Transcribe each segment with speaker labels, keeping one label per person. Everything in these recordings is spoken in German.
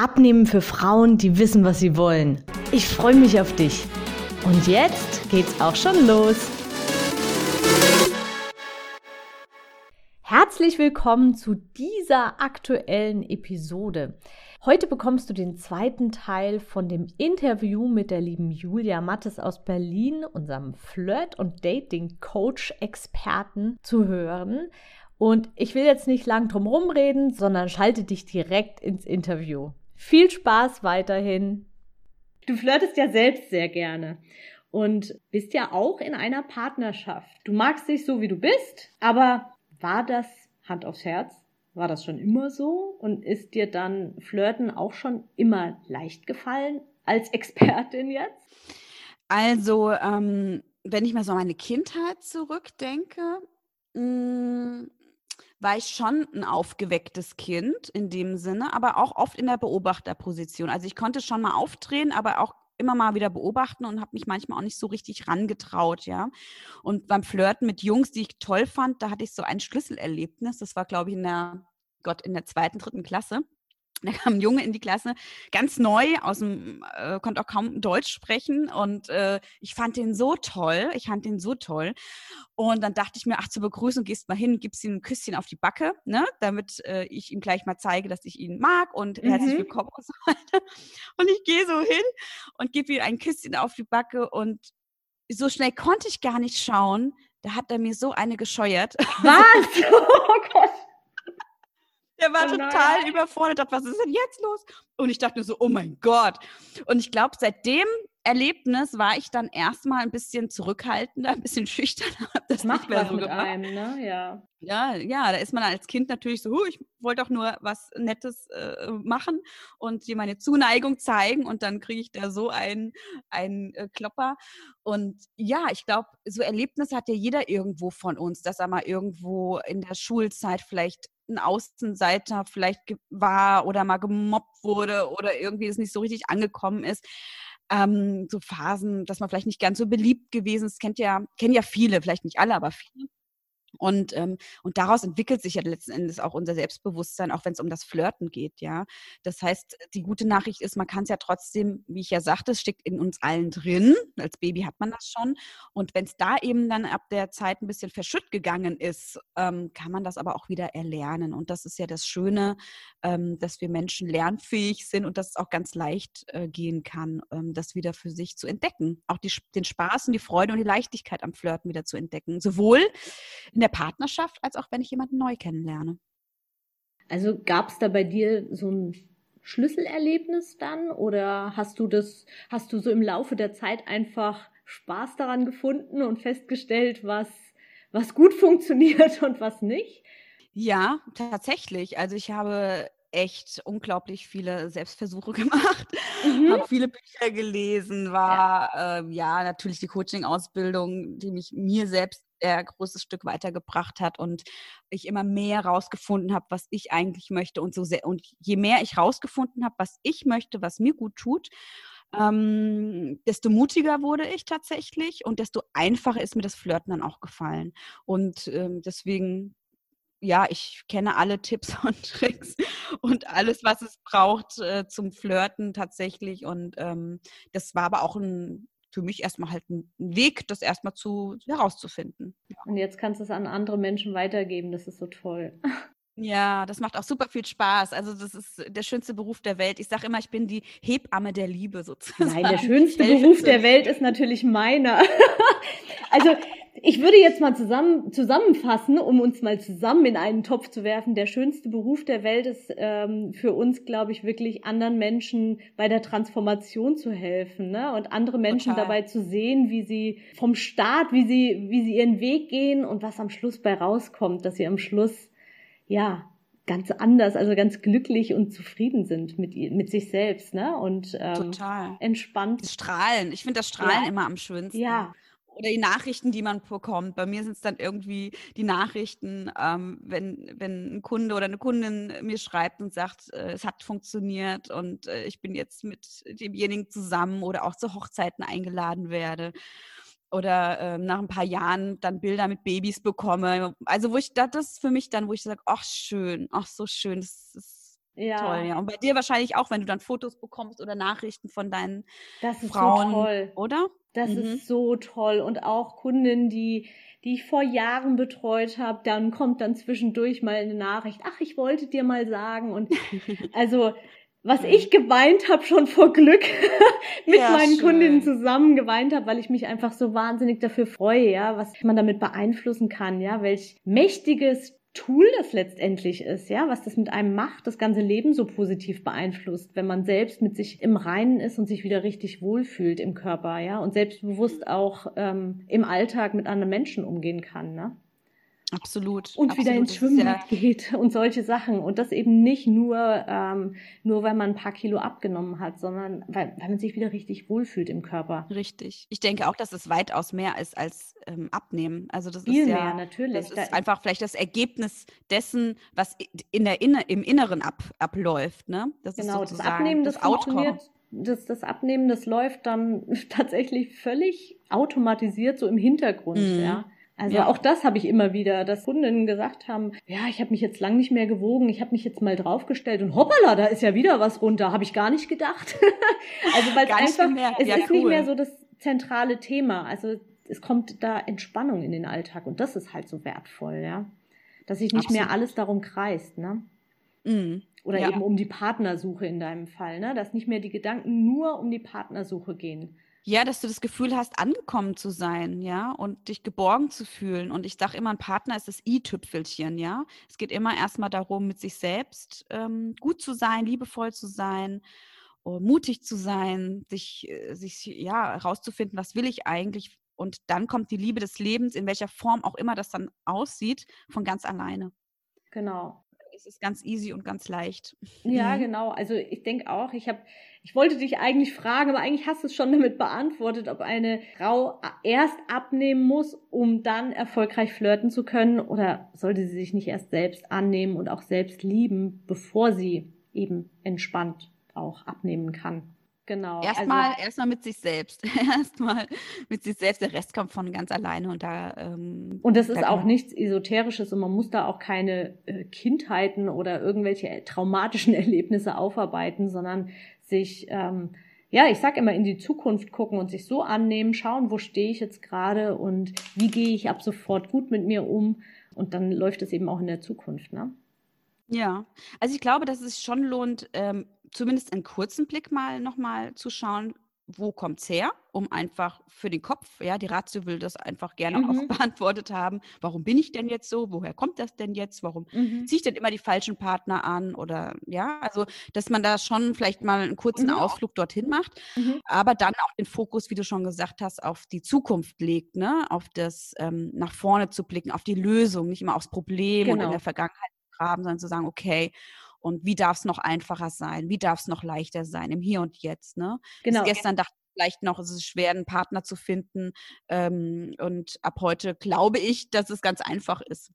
Speaker 1: Abnehmen für Frauen, die wissen, was sie wollen. Ich freue mich auf dich. Und jetzt geht's auch schon los. Herzlich willkommen zu dieser aktuellen Episode. Heute bekommst du den zweiten Teil von dem Interview mit der lieben Julia Mattes aus Berlin, unserem Flirt- und Dating-Coach-Experten, zu hören. Und ich will jetzt nicht lang drum reden, sondern schalte dich direkt ins Interview. Viel Spaß weiterhin. Du flirtest ja selbst sehr gerne und bist ja auch in einer Partnerschaft. Du magst dich so, wie du bist, aber war das Hand aufs Herz? War das schon immer so? Und ist dir dann Flirten auch schon immer leicht gefallen als Expertin jetzt?
Speaker 2: Also, ähm, wenn ich mal so an meine Kindheit zurückdenke, mh, mm, war ich schon ein aufgewecktes Kind in dem Sinne, aber auch oft in der Beobachterposition. Also ich konnte schon mal aufdrehen, aber auch immer mal wieder beobachten und habe mich manchmal auch nicht so richtig rangetraut, ja. Und beim Flirten mit Jungs, die ich toll fand, da hatte ich so ein Schlüsselerlebnis. Das war, glaube ich, in der, Gott, in der zweiten, dritten Klasse. Da kam ein Junge in die Klasse, ganz neu, aus dem, äh, konnte auch kaum Deutsch sprechen und äh, ich fand den so toll, ich fand den so toll. Und dann dachte ich mir, ach, zur Begrüßung gehst mal hin, gibst ihm ein Küsschen auf die Backe, ne, damit äh, ich ihm gleich mal zeige, dass ich ihn mag und mhm. herzlich willkommen und so weiter. Und ich gehe so hin und gebe ihm ein Küsschen auf die Backe und so schnell konnte ich gar nicht schauen. Da hat er mir so eine gescheuert.
Speaker 1: Was? Oh Gott.
Speaker 2: Der war oh total überfordert, dachte, was ist denn jetzt los? Und ich dachte nur so, oh mein Gott. Und ich glaube, seit dem Erlebnis war ich dann erstmal ein bisschen zurückhaltender, ein bisschen schüchterner.
Speaker 1: Das macht man so mit gemacht. einem, ne?
Speaker 2: Ja. ja. Ja, da ist man als Kind natürlich so, ich wollte doch nur was Nettes äh, machen und dir meine Zuneigung zeigen und dann kriege ich da so einen, einen äh, Klopper. Und ja, ich glaube, so Erlebnisse hat ja jeder irgendwo von uns, dass er mal irgendwo in der Schulzeit vielleicht ein Außenseiter vielleicht war oder mal gemobbt wurde oder irgendwie es nicht so richtig angekommen ist. Ähm, so Phasen, dass man vielleicht nicht ganz so beliebt gewesen ist, kennt ja, kennen ja viele, vielleicht nicht alle, aber viele. Und, ähm, und daraus entwickelt sich ja letzten Endes auch unser Selbstbewusstsein, auch wenn es um das Flirten geht, ja. Das heißt, die gute Nachricht ist, man kann es ja trotzdem, wie ich ja sagte, es steckt in uns allen drin. Als Baby hat man das schon. Und wenn es da eben dann ab der Zeit ein bisschen verschütt gegangen ist, ähm, kann man das aber auch wieder erlernen. Und das ist ja das Schöne, ähm, dass wir Menschen lernfähig sind und dass es auch ganz leicht äh, gehen kann, ähm, das wieder für sich zu entdecken. Auch die, den Spaß und die Freude und die Leichtigkeit am Flirten wieder zu entdecken. Sowohl in der Partnerschaft als auch wenn ich jemanden neu kennenlerne.
Speaker 1: Also gab es da bei dir so ein Schlüsselerlebnis dann oder hast du das, hast du so im Laufe der Zeit einfach Spaß daran gefunden und festgestellt, was, was gut funktioniert und was nicht?
Speaker 2: Ja, tatsächlich. Also ich habe echt unglaublich viele Selbstversuche gemacht, mhm. habe viele Bücher gelesen, war ja, äh, ja natürlich die Coaching-Ausbildung, die mich mir selbst der großes Stück weitergebracht hat und ich immer mehr rausgefunden habe, was ich eigentlich möchte und so sehr und je mehr ich rausgefunden habe, was ich möchte, was mir gut tut, ähm, desto mutiger wurde ich tatsächlich und desto einfacher ist mir das Flirten dann auch gefallen. Und ähm, deswegen, ja, ich kenne alle Tipps und Tricks und alles, was es braucht äh, zum Flirten tatsächlich. Und ähm, das war aber auch ein für mich erstmal halt ein Weg, das erstmal zu herauszufinden.
Speaker 1: Ja. Und jetzt kannst du es an andere Menschen weitergeben. Das ist so toll.
Speaker 2: Ja, das macht auch super viel Spaß. Also das ist der schönste Beruf der Welt. Ich sage immer, ich bin die Hebamme der Liebe sozusagen.
Speaker 1: Nein, der schönste Beruf der Welt ist natürlich meiner. also ich würde jetzt mal zusammen, zusammenfassen, um uns mal zusammen in einen Topf zu werfen. Der schönste Beruf der Welt ist ähm, für uns, glaube ich, wirklich anderen Menschen bei der Transformation zu helfen ne? und andere Menschen Total. dabei zu sehen, wie sie vom Start, wie sie, wie sie ihren Weg gehen und was am Schluss bei rauskommt, dass sie am Schluss ja ganz anders, also ganz glücklich und zufrieden sind mit, mit sich selbst, ne? Und ähm,
Speaker 2: Total.
Speaker 1: entspannt.
Speaker 2: Das Strahlen. Ich finde das Strahlen
Speaker 1: Ja.
Speaker 2: immer am schönsten.
Speaker 1: Ja,
Speaker 2: Oder die Nachrichten, die man bekommt. Bei mir sind es dann irgendwie die Nachrichten, ähm, wenn, wenn ein Kunde oder eine Kundin mir schreibt und sagt, äh, es hat funktioniert und äh, ich bin jetzt mit demjenigen zusammen oder auch zu Hochzeiten eingeladen werde. Oder ähm, nach ein paar Jahren dann Bilder mit Babys bekomme. Also wo ich, das ist für mich dann, wo ich sage, ach schön, ach so schön, das ist
Speaker 1: ja.
Speaker 2: toll. Ja. Und bei dir wahrscheinlich auch, wenn du dann Fotos bekommst oder Nachrichten von deinen
Speaker 1: Das ist
Speaker 2: Frauen,
Speaker 1: so toll.
Speaker 2: oder?
Speaker 1: Das
Speaker 2: Mhm.
Speaker 1: ist so toll. Und auch Kundinnen, die, die ich vor Jahren betreut habe, dann kommt dann zwischendurch mal eine Nachricht, ach, ich wollte dir mal sagen. Und also, was ich geweint habe schon vor Glück mit
Speaker 2: Ja,
Speaker 1: meinen
Speaker 2: schön.
Speaker 1: Kundinnen zusammen geweint habe, weil ich mich einfach so wahnsinnig dafür freue, ja, was man damit beeinflussen kann, ja, welch mächtiges Tool das letztendlich ist, ja, was das mit einem macht, das ganze Leben so positiv beeinflusst, wenn man selbst mit sich im Reinen ist und sich wieder richtig wohlfühlt im Körper, ja, und selbstbewusst auch ähm, im Alltag mit anderen Menschen umgehen kann, ne?
Speaker 2: Absolut.
Speaker 1: Und wieder
Speaker 2: absolut.
Speaker 1: ins
Speaker 2: Das ist
Speaker 1: Schwimmbad geht und solche Sachen. Und das eben nicht nur, ähm, nur weil man ein paar Kilo abgenommen hat, sondern weil, weil man sich wieder richtig wohlfühlt im Körper.
Speaker 2: Ja, richtig. Ich denke auch, dass es weitaus mehr ist als ähm, Abnehmen. Also das
Speaker 1: Viel
Speaker 2: ist
Speaker 1: mehr,
Speaker 2: ja,
Speaker 1: natürlich.
Speaker 2: das
Speaker 1: Da-
Speaker 2: ist einfach vielleicht das Ergebnis dessen, was in der Inne, im Inneren ab, abläuft. Ne? Das
Speaker 1: Genau,
Speaker 2: ist
Speaker 1: das Abnehmen, das,
Speaker 2: Outcome.
Speaker 1: funktioniert, das, das Abnehmen, das läuft dann tatsächlich völlig automatisiert so im Hintergrund,
Speaker 2: Mhm.
Speaker 1: ja. Also
Speaker 2: Ja.
Speaker 1: auch das habe ich immer wieder, dass Kundinnen gesagt haben, ja, ich habe mich jetzt lang nicht mehr gewogen, ich habe mich jetzt mal draufgestellt und hoppala, da ist ja wieder was runter, habe ich gar nicht gedacht. also weil
Speaker 2: nicht
Speaker 1: einfach,
Speaker 2: gemerkt.
Speaker 1: es
Speaker 2: Ja,
Speaker 1: ist nicht
Speaker 2: cool.
Speaker 1: mehr so das zentrale Thema. Also es kommt da Entspannung in den Alltag und das ist halt so wertvoll, ja. Dass sich nicht mehr
Speaker 2: Absolut.
Speaker 1: alles darum kreist, ne?
Speaker 2: Mhm.
Speaker 1: Oder
Speaker 2: Ja.
Speaker 1: eben um die Partnersuche in deinem Fall, ne? Dass nicht mehr die Gedanken nur um die Partnersuche gehen.
Speaker 2: Ja, dass du das Gefühl hast, angekommen zu sein, ja, und dich geborgen zu fühlen. Und ich sage immer, ein Partner ist das i-Tüpfelchen, ja. Es geht immer erstmal darum, mit sich selbst ähm, gut zu sein, liebevoll zu sein, äh, mutig zu sein, sich, äh, sich ja herauszufinden, was will ich eigentlich. Und dann kommt die Liebe des Lebens, in welcher Form auch immer das dann aussieht, von ganz alleine.
Speaker 1: Genau.
Speaker 2: Es ist ganz easy und ganz leicht.
Speaker 1: Ja,
Speaker 2: Mhm.
Speaker 1: genau. Also ich denke auch, ich habe, ich wollte dich eigentlich fragen, aber eigentlich hast du es schon damit beantwortet, ob eine Frau erst abnehmen muss, um dann erfolgreich flirten zu können, oder sollte sie sich nicht erst selbst annehmen und auch selbst lieben, bevor sie eben entspannt auch abnehmen kann. Genau.
Speaker 2: Erstmal
Speaker 1: also,
Speaker 2: erstmal mit sich selbst. Erstmal mit sich selbst. Der Rest kommt von ganz alleine und da. Ähm,
Speaker 1: Und das
Speaker 2: da
Speaker 1: ist
Speaker 2: kann
Speaker 1: auch nichts Esoterisches und man muss da auch keine äh, Kindheiten oder irgendwelche traumatischen Erlebnisse aufarbeiten, sondern sich, ähm, ja, ich sag immer, in die Zukunft gucken und sich so annehmen, schauen, wo stehe ich jetzt gerade und wie gehe ich ab sofort gut mit mir um. Und dann läuft es eben auch in der Zukunft, ne?
Speaker 2: Ja, also ich glaube, dass es schon lohnt, ähm, zumindest einen kurzen Blick mal nochmal zu schauen, wo kommt's her, um einfach für den Kopf, ja, die Ratio will das einfach gerne auch
Speaker 1: Mhm.
Speaker 2: beantwortet haben. Warum bin ich denn jetzt so? Woher kommt das denn jetzt? Warum ziehe ich denn immer die falschen Partner an? Oder ja, also dass man da schon vielleicht mal einen kurzen
Speaker 1: Mhm.
Speaker 2: Ausflug dorthin macht,
Speaker 1: Mhm.
Speaker 2: aber dann auch den Fokus, wie du schon gesagt hast, auf die Zukunft legt, ne? Auf das ähm, nach vorne zu blicken, auf die Lösung, nicht immer aufs Problem und in
Speaker 1: Genau.
Speaker 2: der Vergangenheit zu graben, sondern zu sagen, okay, und wie darf es noch einfacher sein? Wie darf es noch leichter sein im Hier und Jetzt? Ne?
Speaker 1: Genau.
Speaker 2: Bis gestern dachte ich vielleicht noch, es ist schwer, einen Partner zu finden. Ähm, und ab heute glaube ich, dass es ganz einfach ist.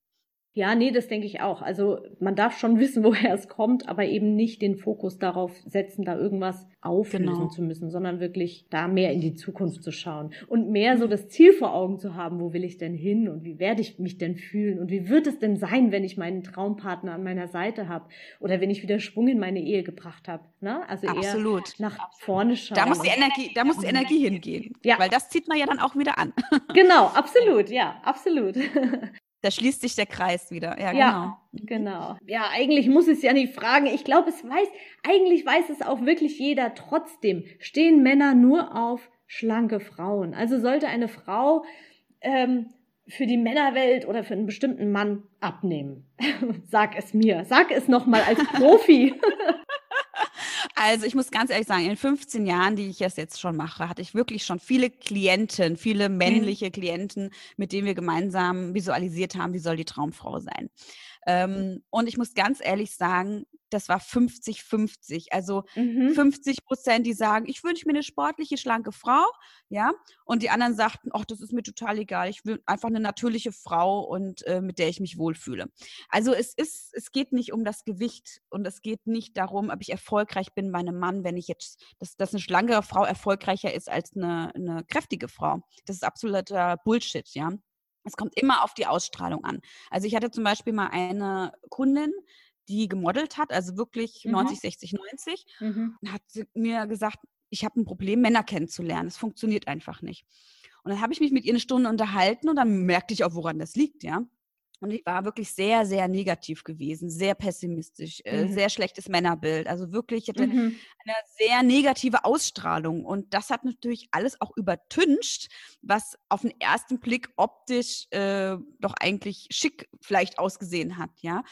Speaker 1: Ja, nee, das denke ich auch. Also man darf schon wissen, woher es kommt, aber eben nicht den Fokus darauf setzen, da irgendwas auflösen
Speaker 2: Genau.
Speaker 1: zu müssen, sondern wirklich da mehr in die Zukunft zu schauen und mehr so das Ziel vor Augen zu haben, wo will ich denn hin und wie werde ich mich denn fühlen und wie wird es denn sein, wenn ich meinen Traumpartner an meiner Seite habe oder wenn ich wieder Schwung in meine Ehe gebracht habe. Ne? Also
Speaker 2: Absolut.
Speaker 1: eher nach vorne schauen.
Speaker 2: Da muss die Energie, da muss die Energie hingehen.
Speaker 1: Ja.
Speaker 2: Weil das zieht man ja dann auch wieder an.
Speaker 1: Genau, absolut, ja, absolut.
Speaker 2: Da schließt sich der Kreis wieder. Ja,
Speaker 1: Ja,
Speaker 2: genau.
Speaker 1: genau. Ja, eigentlich muss ich es ja nicht fragen. Ich glaube, es weiß, eigentlich weiß es auch wirklich jeder. Trotzdem stehen Männer nur auf schlanke Frauen. Also sollte eine Frau ähm, für die Männerwelt oder für einen bestimmten Mann abnehmen. Sag es mir. Sag es nochmal als Profi.
Speaker 2: Also ich muss ganz ehrlich sagen, in 15 Jahren, die ich es jetzt schon mache, hatte ich wirklich schon viele Klienten, viele männliche Klienten, mit denen wir gemeinsam visualisiert haben, wie soll die Traumfrau sein. Ähm, und ich muss ganz ehrlich sagen, das war 50-50. Also mhm. 50 Prozent, die sagen, ich wünsche mir eine sportliche, schlanke Frau, ja, und die anderen sagten, ach, das ist mir total egal, ich will einfach eine natürliche Frau und äh, mit der ich mich wohlfühle. Also es ist, es geht nicht um das Gewicht und es geht nicht darum, ob ich erfolgreich bin bei einem Mann, wenn ich jetzt, dass, dass eine schlankere Frau erfolgreicher ist als eine, eine kräftige Frau. Das ist absoluter Bullshit, ja. Es kommt immer auf die Ausstrahlung an. Also ich hatte zum Beispiel mal eine Kundin, die gemodelt hat, also wirklich mhm. 90, 60, 90, mhm. hat mir gesagt, ich habe ein Problem, Männer kennenzulernen. Es funktioniert einfach nicht. Und dann habe ich mich mit ihr eine Stunde unterhalten und dann merkte ich auch, woran das liegt, ja. Und ich war wirklich sehr, sehr negativ gewesen, sehr pessimistisch, äh, mhm. sehr schlechtes Männerbild. Also wirklich, ich hatte mhm. eine sehr negative Ausstrahlung. Und das hat natürlich alles auch übertüncht, was auf den ersten Blick optisch äh, doch eigentlich schick vielleicht ausgesehen hat, ja.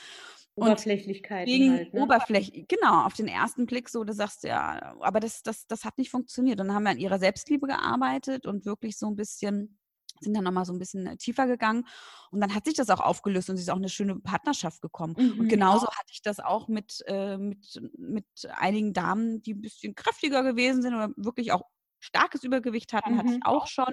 Speaker 1: Oberflächlichkeit.
Speaker 2: Wegen halt, ne? Oberfläch, genau, auf den ersten Blick so, du sagst ja, aber das, das, das hat nicht funktioniert. Und dann haben wir an ihrer Selbstliebe gearbeitet und wirklich so ein bisschen sind dann nochmal so ein bisschen äh, tiefer gegangen und dann hat sich das auch aufgelöst und sie ist auch eine schöne Partnerschaft gekommen. Mhm. Und genauso hatte ich das auch mit, äh, mit, mit einigen Damen, die ein bisschen kräftiger gewesen sind oder wirklich auch starkes Übergewicht hatten, mhm. hatte ich mhm. auch schon.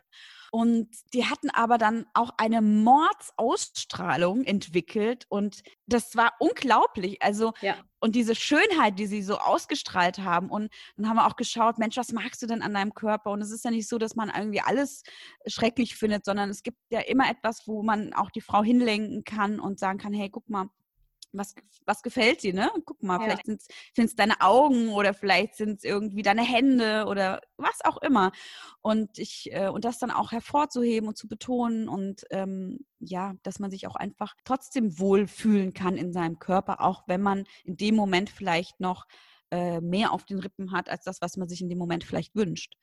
Speaker 2: Und die hatten aber dann auch eine Mordsausstrahlung entwickelt und das war unglaublich. Also, ja. und diese Schönheit, die sie so ausgestrahlt haben. Und dann haben wir auch geschaut, Mensch, was magst du denn an deinem Körper? Und es ist ja nicht so, dass man irgendwie alles schrecklich findet, sondern es gibt ja immer etwas, wo man auch die Frau hinlenken kann und sagen kann, hey, guck mal, was, was gefällt dir, ne? Guck mal, ja. vielleicht sind es deine Augen oder vielleicht sind es irgendwie deine Hände oder was auch immer. Und ich, äh, und das dann auch hervorzuheben und zu betonen und ähm, ja, dass man sich auch einfach trotzdem wohlfühlen kann in seinem Körper, auch wenn man in dem Moment vielleicht noch äh, mehr auf den Rippen hat, als das, was man sich in dem Moment vielleicht wünscht.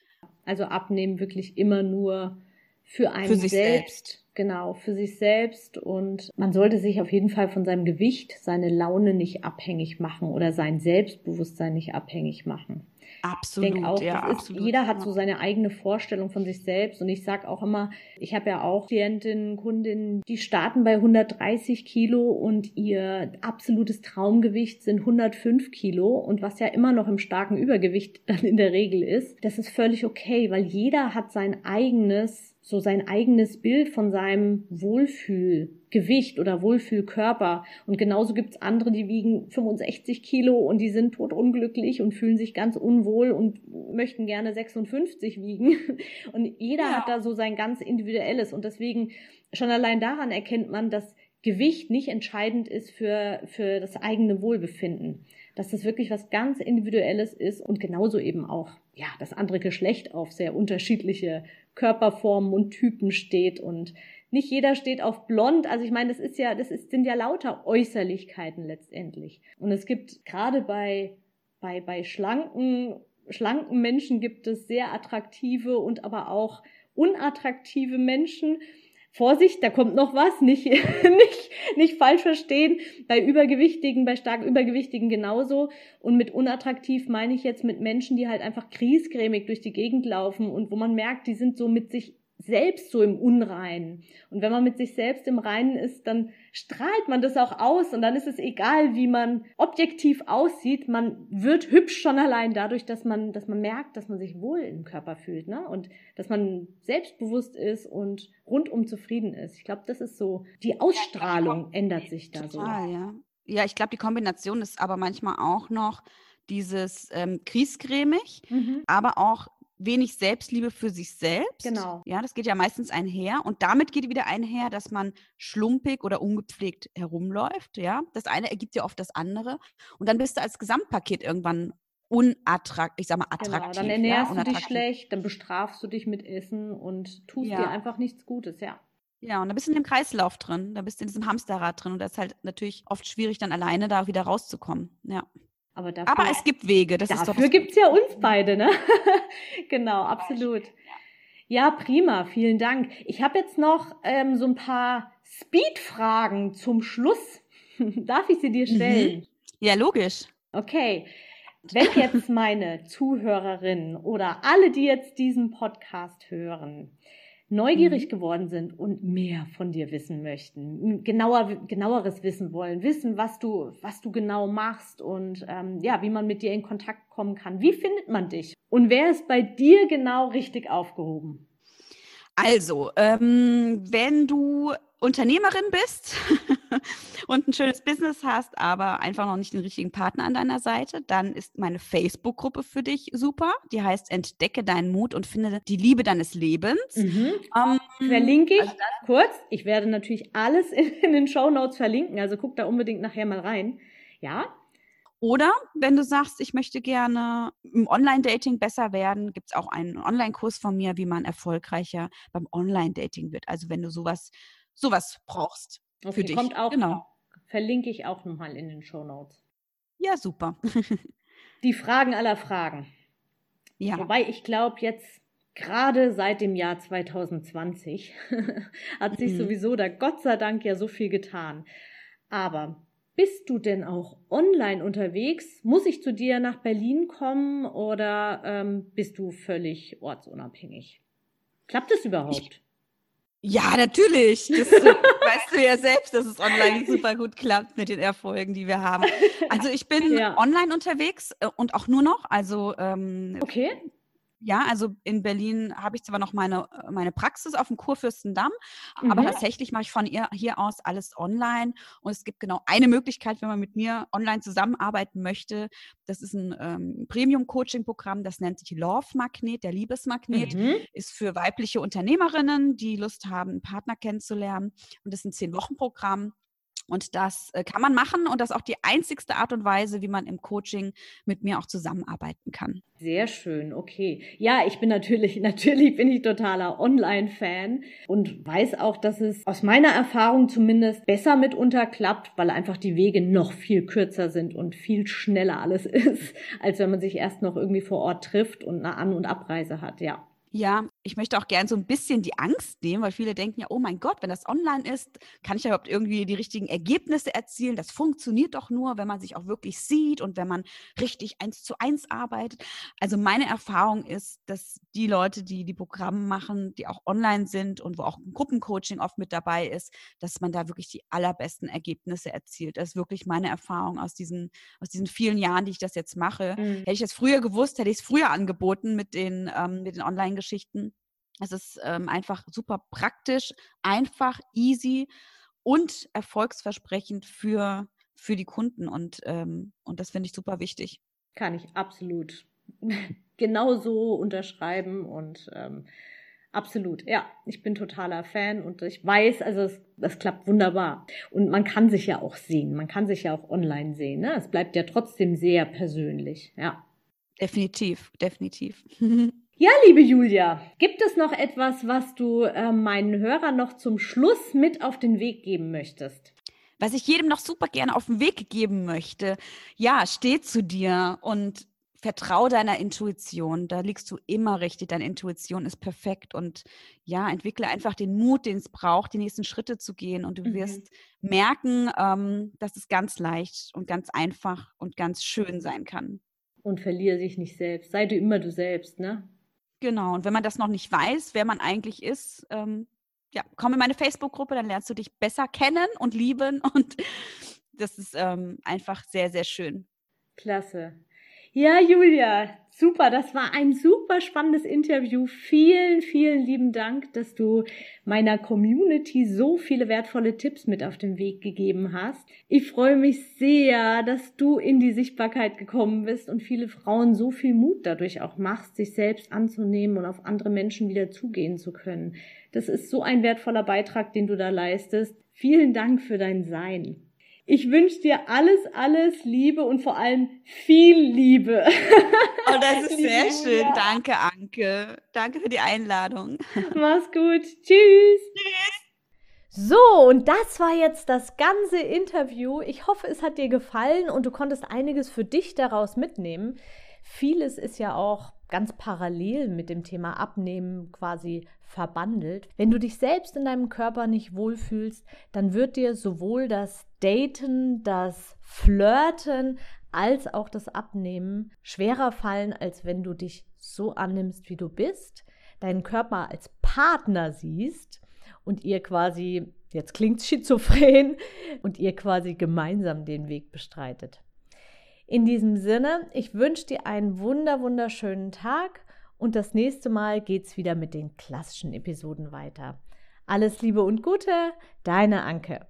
Speaker 1: Also abnehmen wirklich immer nur für einen
Speaker 2: für sich selbst. selbst.
Speaker 1: Genau, für sich selbst. Und man sollte sich auf jeden Fall von seinem Gewicht, seine Laune nicht abhängig machen oder sein Selbstbewusstsein nicht abhängig machen.
Speaker 2: Absolut. Ich denke
Speaker 1: auch,
Speaker 2: ja,
Speaker 1: ist, absolut. jeder hat so seine eigene Vorstellung von sich selbst. Und ich sage auch immer, ich habe ja auch Klientinnen, Kundinnen, die starten bei 130 Kilo und ihr absolutes Traumgewicht sind 105 Kilo. Und was ja immer noch im starken Übergewicht dann in der Regel ist, das ist völlig okay, weil jeder hat sein eigenes so sein eigenes Bild von seinem Wohlfühlgewicht oder Wohlfühlkörper. Und genauso gibt's andere, die wiegen 65 Kilo und die sind totunglücklich und fühlen sich ganz unwohl und möchten gerne 56 wiegen. Und jeder ja. hat da so sein ganz individuelles. Und deswegen schon allein daran erkennt man, dass Gewicht nicht entscheidend ist für, für das eigene Wohlbefinden. Dass das wirklich was ganz Individuelles ist und genauso eben auch, ja, das andere Geschlecht auf sehr unterschiedliche Körperformen und Typen steht und nicht jeder steht auf blond. Also ich meine, das ist ja, das ist, sind ja lauter Äußerlichkeiten letztendlich. Und es gibt gerade bei, bei, bei schlanken, schlanken Menschen gibt es sehr attraktive und aber auch unattraktive Menschen. Vorsicht, da kommt noch was, nicht, nicht, nicht falsch verstehen. Bei Übergewichtigen, bei stark Übergewichtigen genauso. Und mit unattraktiv meine ich jetzt mit Menschen, die halt einfach kriesgrämig durch die Gegend laufen und wo man merkt, die sind so mit sich selbst so im Unreinen. Und wenn man mit sich selbst im Reinen ist, dann strahlt man das auch aus und dann ist es egal, wie man objektiv aussieht. Man wird hübsch schon allein dadurch, dass man, dass man merkt, dass man sich wohl im Körper fühlt, ne? Und dass man selbstbewusst ist und rundum zufrieden ist. Ich glaube, das ist so, die Ausstrahlung ändert sich da
Speaker 2: total,
Speaker 1: so.
Speaker 2: Ja, ja ich glaube, die Kombination ist aber manchmal auch noch dieses ähm, kriesgrämig, mhm. aber auch wenig Selbstliebe für sich selbst.
Speaker 1: Genau.
Speaker 2: Ja, das geht ja meistens einher. Und damit geht wieder einher, dass man schlumpig oder ungepflegt herumläuft. Ja, das eine ergibt ja oft das andere. Und dann bist du als Gesamtpaket irgendwann unattraktiv, ich sag mal attraktiv. Genau,
Speaker 1: dann ernährst ja, du dich schlecht, dann bestrafst du dich mit Essen und tust ja. dir einfach nichts Gutes, ja.
Speaker 2: Ja, und da bist du in dem Kreislauf drin, da bist du in diesem Hamsterrad drin und das ist halt natürlich oft schwierig, dann alleine da wieder rauszukommen. Ja.
Speaker 1: Aber, dafür,
Speaker 2: Aber es gibt Wege. Das
Speaker 1: dafür gibt es ja uns beide, ne? genau, absolut. Ja, prima, vielen Dank. Ich habe jetzt noch ähm, so ein paar Speed-Fragen zum Schluss. Darf ich sie dir mhm. stellen? Mhm.
Speaker 2: Ja, logisch.
Speaker 1: Okay. Wenn jetzt meine Zuhörerinnen oder alle, die jetzt diesen Podcast hören, neugierig mhm. geworden sind und mehr von dir wissen möchten, genauer, genaueres wissen wollen, wissen, was du, was du genau machst und ähm, ja, wie man mit dir in Kontakt kommen kann. Wie findet man dich? Und wer ist bei dir genau richtig aufgehoben?
Speaker 2: Also, ähm, wenn du Unternehmerin bist und ein schönes Business hast, aber einfach noch nicht den richtigen Partner an deiner Seite, dann ist meine Facebook-Gruppe für dich super. Die heißt Entdecke deinen Mut und finde die Liebe deines Lebens.
Speaker 1: Mhm. Ähm, Verlinke ich also kurz. Ich werde natürlich alles in, in den Show Notes verlinken, also guck da unbedingt nachher mal rein. Ja,
Speaker 2: oder wenn du sagst, ich möchte gerne im Online-Dating besser werden, gibt es auch einen Online-Kurs von mir, wie man erfolgreicher beim Online-Dating wird. Also wenn du sowas sowas brauchst
Speaker 1: okay, für dich. Kommt auch, genau. Verlinke ich auch nochmal in den Show Notes.
Speaker 2: Ja, super.
Speaker 1: Die Fragen aller Fragen. Ja. Wobei ich glaube, jetzt gerade seit dem Jahr 2020 hat sich mhm. sowieso da Gott sei Dank ja so viel getan. Aber bist du denn auch online unterwegs? Muss ich zu dir nach Berlin kommen oder ähm, bist du völlig ortsunabhängig? Klappt es überhaupt? Ich,
Speaker 2: ja, natürlich. Das weißt du ja selbst, dass es online super gut klappt mit den Erfolgen, die wir haben. Also ich bin ja. online unterwegs äh, und auch nur noch. Also ähm,
Speaker 1: okay.
Speaker 2: Ja, also in Berlin habe ich zwar noch meine, meine Praxis auf dem Kurfürstendamm, mhm. aber tatsächlich mache ich von ihr, hier aus alles online. Und es gibt genau eine Möglichkeit, wenn man mit mir online zusammenarbeiten möchte. Das ist ein ähm, Premium-Coaching-Programm, das nennt sich Love Magnet, der Liebesmagnet. Mhm. Ist für weibliche Unternehmerinnen, die Lust haben, einen Partner kennenzulernen. Und das ist ein Zehn-Wochen-Programm. Und das äh, kann man machen und das ist auch die einzigste Art und Weise, wie man im Coaching mit mir auch zusammenarbeiten kann.
Speaker 1: Sehr schön, okay. Ja, ich bin natürlich, natürlich bin ich totaler Online-Fan und weiß auch, dass es aus meiner Erfahrung zumindest besser mitunter klappt, weil einfach die Wege noch viel kürzer sind und viel schneller alles ist, als wenn man sich erst noch irgendwie vor Ort trifft und eine An- und Abreise hat, ja.
Speaker 2: Ja, ich möchte auch gern so ein bisschen die Angst nehmen, weil viele denken ja, oh mein Gott, wenn das online ist, kann ich ja überhaupt irgendwie die richtigen Ergebnisse erzielen. Das funktioniert doch nur, wenn man sich auch wirklich sieht und wenn man richtig eins zu eins arbeitet. Also meine Erfahrung ist, dass die Leute, die die Programme machen, die auch online sind und wo auch ein Gruppencoaching oft mit dabei ist, dass man da wirklich die allerbesten Ergebnisse erzielt. Das ist wirklich meine Erfahrung aus diesen, aus diesen vielen Jahren, die ich das jetzt mache. Mhm. Hätte ich das früher gewusst, hätte ich es früher angeboten mit den, ähm, mit den Online-Geschichten Geschichten. Es ist ähm, einfach super praktisch, einfach, easy und erfolgsversprechend für, für die Kunden. Und, ähm, und das finde ich super wichtig.
Speaker 1: Kann ich absolut genauso unterschreiben und ähm, absolut, ja, ich bin totaler Fan und ich weiß, also es, das klappt wunderbar. Und man kann sich ja auch sehen, man kann sich ja auch online sehen. Ne? Es bleibt ja trotzdem sehr persönlich, ja.
Speaker 2: Definitiv, definitiv.
Speaker 1: Ja, liebe Julia, gibt es noch etwas, was du äh, meinen Hörern noch zum Schluss mit auf den Weg geben möchtest?
Speaker 2: Was ich jedem noch super gerne auf den Weg geben möchte, ja, steh zu dir und vertrau deiner Intuition. Da liegst du immer richtig. Deine Intuition ist perfekt und ja, entwickle einfach den Mut, den es braucht, die nächsten Schritte zu gehen und du mhm. wirst merken, ähm, dass es ganz leicht und ganz einfach und ganz schön sein kann.
Speaker 1: Und verliere sich nicht selbst. Sei du immer du selbst, ne?
Speaker 2: Genau, und wenn man das noch nicht weiß, wer man eigentlich ist, ähm, ja, komm in meine Facebook-Gruppe, dann lernst du dich besser kennen und lieben und das ist ähm, einfach sehr, sehr schön.
Speaker 1: Klasse. Ja, Julia, super. Das war ein super spannendes Interview. Vielen, vielen lieben Dank, dass du meiner Community so viele wertvolle Tipps mit auf den Weg gegeben hast. Ich freue mich sehr, dass du in die Sichtbarkeit gekommen bist und viele Frauen so viel Mut dadurch auch machst, sich selbst anzunehmen und auf andere Menschen wieder zugehen zu können. Das ist so ein wertvoller Beitrag, den du da leistest. Vielen Dank für dein Sein. Ich wünsche dir alles, alles Liebe und vor allem viel Liebe.
Speaker 2: Oh, das ist sehr schön. Danke, Anke. Danke für die Einladung.
Speaker 1: Mach's gut. Tschüss. Tschüss. So, und das war jetzt das ganze Interview. Ich hoffe, es hat dir gefallen und du konntest einiges für dich daraus mitnehmen. Vieles ist ja auch ganz parallel mit dem Thema Abnehmen quasi verbandelt. Wenn du dich selbst in deinem Körper nicht wohlfühlst, dann wird dir sowohl das Daten, das Flirten als auch das Abnehmen schwerer fallen, als wenn du dich so annimmst, wie du bist, deinen Körper als Partner siehst und ihr quasi, jetzt klingt schizophren, und ihr quasi gemeinsam den Weg bestreitet. In diesem Sinne, ich wünsche dir einen wunder, wunderschönen Tag und das nächste Mal geht's wieder mit den klassischen Episoden weiter. Alles Liebe und Gute, deine Anke.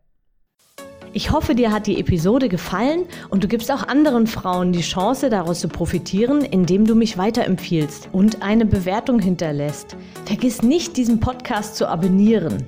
Speaker 1: Ich hoffe, dir hat die Episode gefallen und du gibst auch anderen Frauen die Chance, daraus zu profitieren, indem du mich weiterempfiehlst und eine Bewertung hinterlässt. Vergiss nicht, diesen Podcast zu abonnieren.